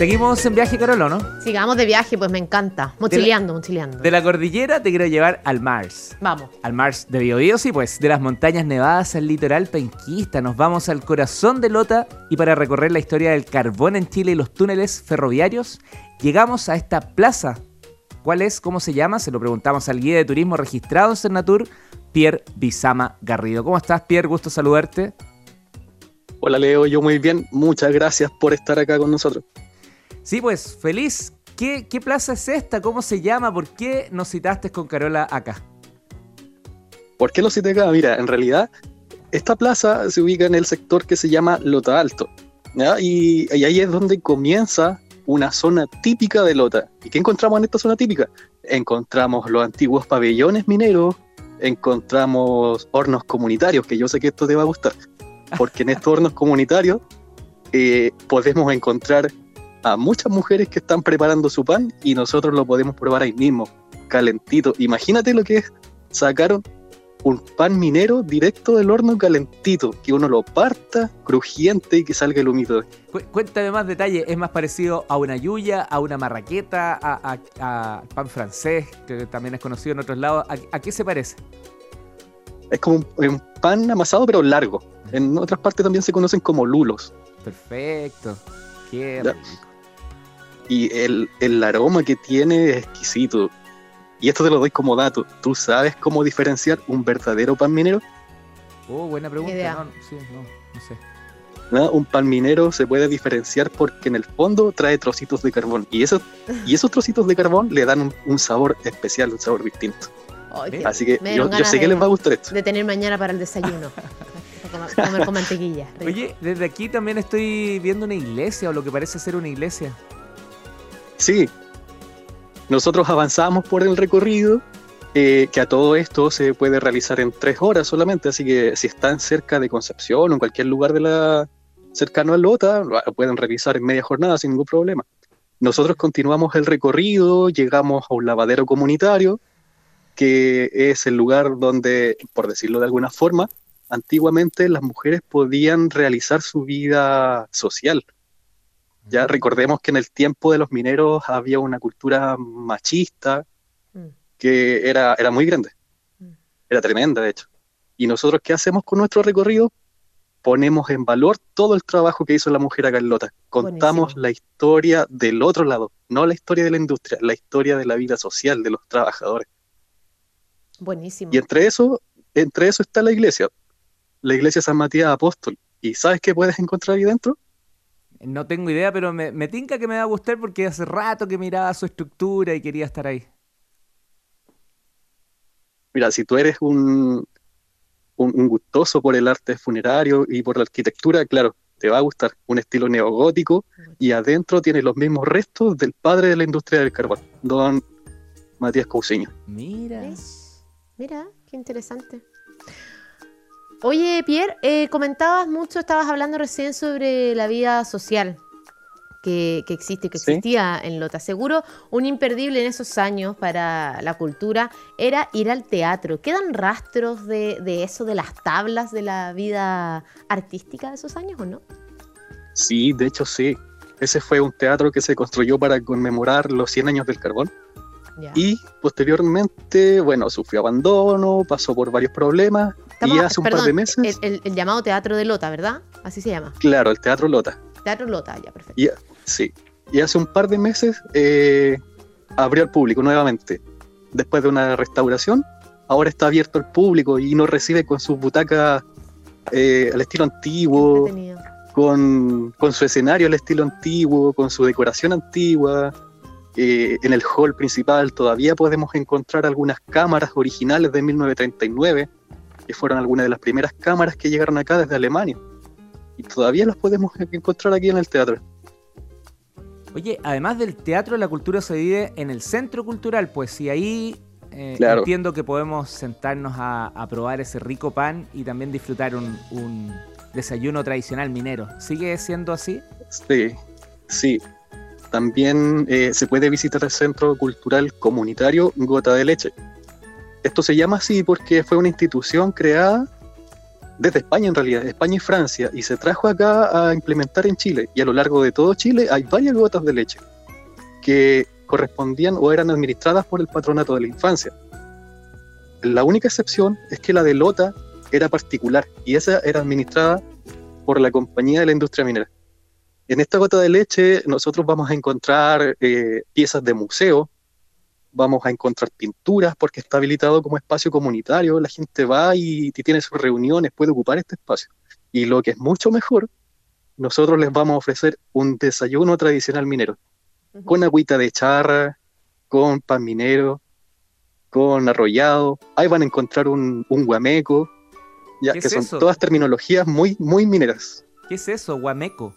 Seguimos en viaje, Carolo, ¿no? Sigamos de viaje, pues me encanta. Mochileando, mochileando. De la cordillera te quiero llevar al Mars. Vamos. Al Mars de Biobío, sí, pues. De las montañas nevadas al litoral penquista. Nos vamos al corazón de Lota y para recorrer la historia del carbón en Chile y los túneles ferroviarios, llegamos a esta plaza. ¿Cuál es? ¿Cómo se llama? Se lo preguntamos al guía de turismo registrado en Cernatur, Pierre Bizama Garrido. ¿Cómo estás, Pierre? Gusto saludarte. Hola, Leo. Yo muy bien. Muchas gracias por estar acá con nosotros. Sí, pues feliz. ¿Qué, ¿Qué, plaza es esta? ¿Cómo se llama? ¿Por qué nos citaste con Carola acá? ¿Por qué lo cité acá? Mira, en realidad esta plaza se ubica en el sector que se llama Lota Alto. Y, ahí es donde comienza una zona típica de Lota. ¿Y qué encontramos en esta zona típica? Encontramos los antiguos pabellones mineros, encontramos hornos comunitarios, que yo sé que esto te va a gustar, porque en estos hornos comunitarios eh, podemos encontrar a muchas mujeres que están preparando su pan y nosotros lo podemos probar ahí mismo, calentito. Imagínate lo que es, sacaron un pan minero directo del horno calentito, que uno lo parta crujiente y que salga el humito. Cuéntame más detalles, ¿es más parecido a una yuya, a una marraqueta, a, a, pan francés, que también es conocido en otros lados? ¿A, qué se parece? Es como un, un, pan amasado pero largo. En otras partes también se conocen como lulos. Perfecto. Qué rico y el, el, aroma que tiene es exquisito. Y esto te lo doy como dato. ¿Tú sabes cómo diferenciar un verdadero pan minero? Oh, buena pregunta. No, sí, no, no sé. ¿No? Un pan minero se puede diferenciar porque en el fondo trae trocitos de carbón. Y esos, y esos trocitos de carbón le dan un, un sabor especial, un sabor distinto. Así que yo, yo, sé que les va a gustar esto. De tener mañana para el desayuno. comer con mantequilla. Rico. Oye, desde aquí también estoy viendo una iglesia o lo que parece ser una iglesia. Sí, nosotros avanzamos por el recorrido, eh, que a todo esto se puede realizar en tres horas solamente, así que si están cerca de Concepción o en cualquier lugar de la cercano a Lota, lo pueden realizar en media jornada sin ningún problema. Nosotros continuamos el recorrido, llegamos a un lavadero comunitario, que es el lugar donde, por decirlo de alguna forma, antiguamente las mujeres podían realizar su vida social ya recordemos que en el tiempo de los mineros había una cultura machista mm. que era, era muy grande, mm. era tremenda de hecho. Y nosotros, ¿qué hacemos con nuestro recorrido? Ponemos en valor todo el trabajo que hizo la mujer acá en Lota. Contamos la historia del otro lado, no la historia de la industria, la historia de la vida social de los trabajadores. Buenísimo. Y entre eso, entre eso está la iglesia, la iglesia San Matías Apóstol. ¿Y sabes qué puedes encontrar ahí dentro? No tengo idea, pero me, me, tinca que me va a gustar porque hace rato que miraba su estructura y quería estar ahí. Mira, si tú eres un, un, gustoso por el arte funerario y por la arquitectura, claro, te va a gustar. Un estilo neogótico y adentro tienes los mismos restos del padre de la industria del carbón, don Matías Cousiño. Mira. Mira, qué interesante. Oye, Pierre, eh, comentabas mucho, estabas hablando recién sobre la vida social que, existe, que existía en Lota. Seguro un imperdible en esos años para la cultura era ir al teatro. ¿Quedan rastros de, eso, de las tablas de la vida artística de esos años o no? Sí, de hecho sí. Ese fue un teatro que se construyó para conmemorar los 100 años del carbón. Y posteriormente, bueno, sufrió abandono, pasó por varios problemas y hace un par de meses. El, llamado Teatro de Lota, ¿verdad? Así se llama. Claro, el Teatro Lota. Teatro Lota, ya, perfecto. Y, sí. Y hace un par de meses eh, abrió al público nuevamente. Después de una restauración, ahora está abierto al público y nos recibe con sus butacas eh, al estilo antiguo, con, con, su escenario al estilo antiguo, con su decoración antigua. Eh, en el hall principal todavía podemos encontrar algunas cámaras originales de 1939 que fueron algunas de las primeras cámaras que llegaron acá desde Alemania. Y todavía las podemos encontrar aquí en el teatro. Oye, además del teatro, la cultura se divide en el centro cultural, pues si ahí eh, entiendo que podemos sentarnos a, probar ese rico pan y también disfrutar un, desayuno tradicional minero. ¿Sigue siendo así? Sí, sí. También eh, se puede visitar el Centro Cultural Comunitario Gota de Leche, esto se llama así porque fue una institución creada desde España en realidad, España y Francia, y se trajo acá a implementar en Chile. Y a lo largo de todo Chile hay varias gotas de leche que correspondían o eran administradas por el patronato de la infancia. La única excepción es que la de Lota era particular y esa era administrada por la compañía de la industria minera. En esta gota de leche nosotros vamos a encontrar eh, piezas de museo, vamos a encontrar pinturas porque está habilitado como espacio comunitario, la gente va y, tiene sus reuniones, puede ocupar este espacio. Y lo que es mucho mejor, nosotros les vamos a ofrecer un desayuno tradicional minero, con agüita de charra, con pan minero, con arrollado. Ahí van a encontrar un, un guameco, ya que son todas terminologías muy, muy mineras. ¿Qué es eso, guameco?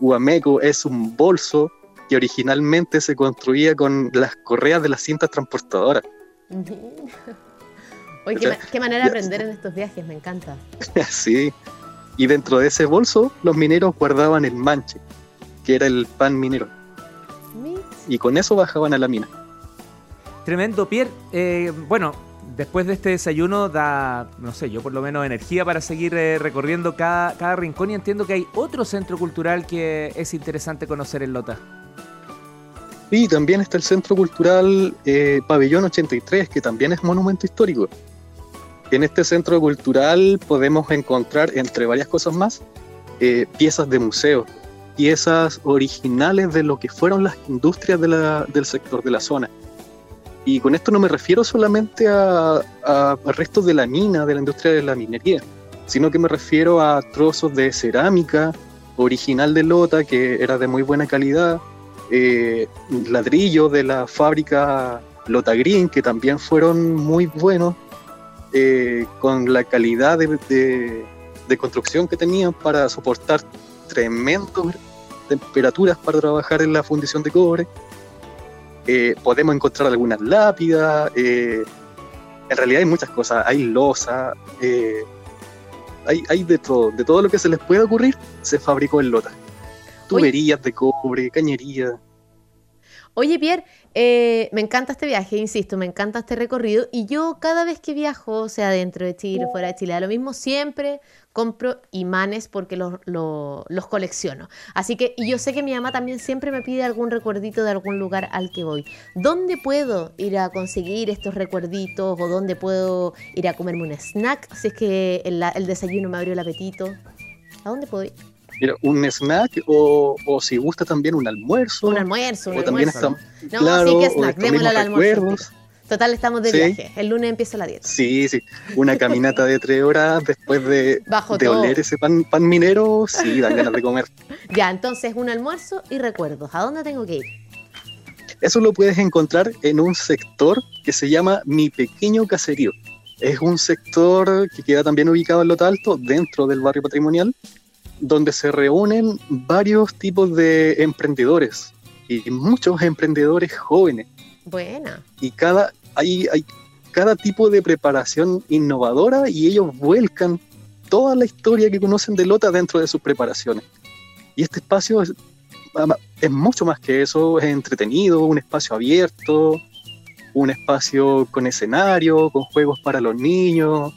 Guameco es un bolso que originalmente se construía con las correas de las cintas transportadoras. Oye, qué, manera de aprender en estos viajes, me encanta. sí, y dentro de ese bolso los mineros guardaban el manche, que era el pan minero. Y con eso bajaban a la mina. Tremendo, Pierre. Eh, bueno, después de este desayuno da, no sé, yo por lo menos energía para seguir eh, recorriendo cada, cada rincón y entiendo que hay otro centro cultural que es interesante conocer en Lota. Sí, también está el Centro Cultural eh, Pabellón 83, que también es monumento histórico. En este centro cultural podemos encontrar, entre varias cosas más, piezas de museo, piezas originales de lo que fueron las industrias del sector de la zona. Y con esto no me refiero solamente a, restos de la mina, de la industria de la minería, sino que me refiero a trozos de cerámica original de Lota, que era de muy buena calidad, eh, ladrillos de la fábrica Lota Green, que también fueron muy buenos, eh, con la calidad de, construcción que tenían para soportar tremendas temperaturas para trabajar en la fundición de cobre. Eh, podemos encontrar algunas lápidas, en realidad hay muchas cosas, hay losa, hay, hay, de todo, de todo lo que se les puede ocurrir, se fabricó en Lota. Tuberías de cobre, cañería. Oye, Pierre, eh, me encanta este viaje, insisto, me encanta este recorrido y yo cada vez que viajo, sea dentro de Chile, fuera de Chile, a lo mismo, siempre compro imanes porque los, los, colecciono. Así que y yo sé que mi mamá también siempre me pide algún recuerdito de algún lugar al que voy. ¿Dónde puedo ir a conseguir estos recuerditos o dónde puedo ir a comerme un snack si es que el, el desayuno me abrió el apetito? ¿A dónde puedo ir? Un snack o, o, si gusta también un almuerzo. Un almuerzo, un o también almuerzo. Está, no, claro, sí que snack, démosle al almuerzo. Total, estamos de viaje. El lunes empieza la dieta. Sí, sí. Una caminata de tres horas después de, de oler ese pan, pan minero, sí, dan ganas de comer. ya, entonces un almuerzo y recuerdos. ¿A dónde tengo que ir? Eso lo puedes encontrar en un sector que se llama Mi Pequeño Caserío. Es un sector que queda también ubicado en Lota Alto, dentro del barrio patrimonial, donde se reúnen varios tipos de emprendedores y muchos emprendedores jóvenes. Buena. Y cada, hay, hay cada tipo de preparación innovadora y ellos vuelcan toda la historia que conocen de Lota dentro de sus preparaciones. Y este espacio es, es mucho más que eso, es entretenido, un espacio abierto, un espacio con escenario, con juegos para los niños,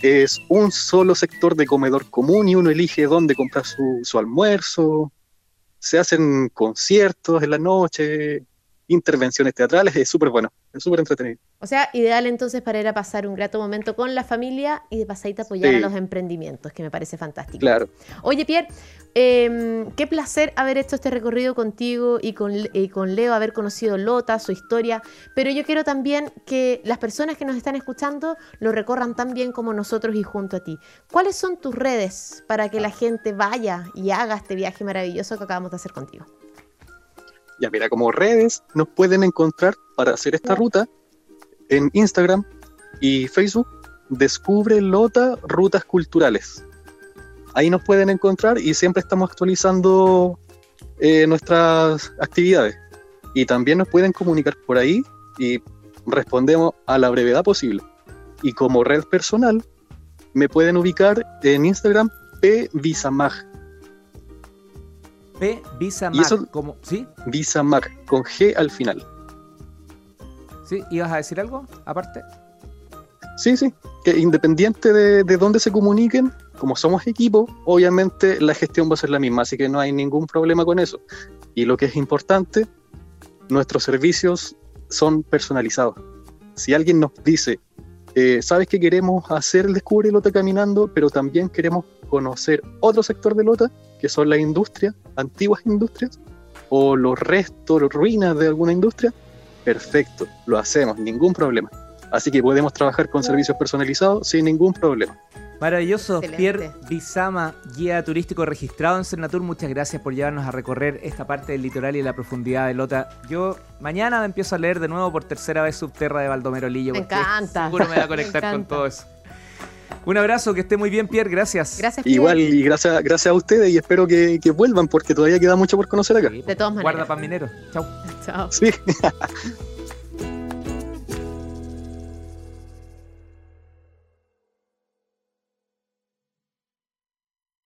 es un solo sector de comedor común y uno elige dónde comprar su, su almuerzo. Se hacen conciertos en la noche, intervenciones teatrales, es súper bueno, es súper entretenido. O sea, ideal entonces para ir a pasar un grato momento con la familia y de pasadita apoyar a los emprendimientos, que me parece fantástico. Claro. Oye, Pierre, em, qué placer haber hecho este recorrido contigo y con, con Leo, haber conocido Lota, su historia, pero yo quiero también que las personas que nos están escuchando lo recorran tan bien como nosotros y junto a ti. ¿Cuáles son tus redes para que la gente vaya y haga este viaje maravilloso que acabamos de hacer contigo? Ya mira, como redes nos pueden encontrar para hacer esta ruta en Instagram y Facebook. Descubre Lota Rutas Culturales. Ahí nos pueden encontrar y siempre estamos actualizando eh, nuestras actividades. Y también nos pueden comunicar por ahí y respondemos a la brevedad posible. Y como red personal, me pueden ubicar en Instagram pvisamag P Visa Mac, como, ¿sí? Visa Mac, con G al final. ¿Sí? ¿Ibas a decir algo aparte? Sí, sí, que independiente de, de dónde se comuniquen, como somos equipo, obviamente la gestión va a ser la misma, así que no hay ningún problema con eso. Y lo que es importante, nuestros servicios son personalizados. Si alguien nos dice, eh, sabes que queremos hacer el Descubre Lota caminando, pero también queremos conocer otro sector de Lota, que son las industrias, antiguas industrias, o los restos, ruinas de alguna industria, perfecto, lo hacemos, ningún problema. Así que podemos trabajar con servicios personalizados sin ningún problema. Maravilloso. Pierre Bizama, guía turístico registrado en Senatur, muchas gracias por llevarnos a recorrer esta parte del litoral y la profundidad de Lota. Yo mañana me empiezo a leer de nuevo por tercera vez Subterra de Baldomero Lillo. Me encanta. Seguro me va a conectar con todo eso. Un abrazo, que esté muy bien, Pierre, gracias. Gracias, Igual, y gracias, gracias a ustedes y espero que, vuelvan porque todavía queda mucho por conocer acá. de todas maneras. Guarda pan minero. Chau. Chao. Sí.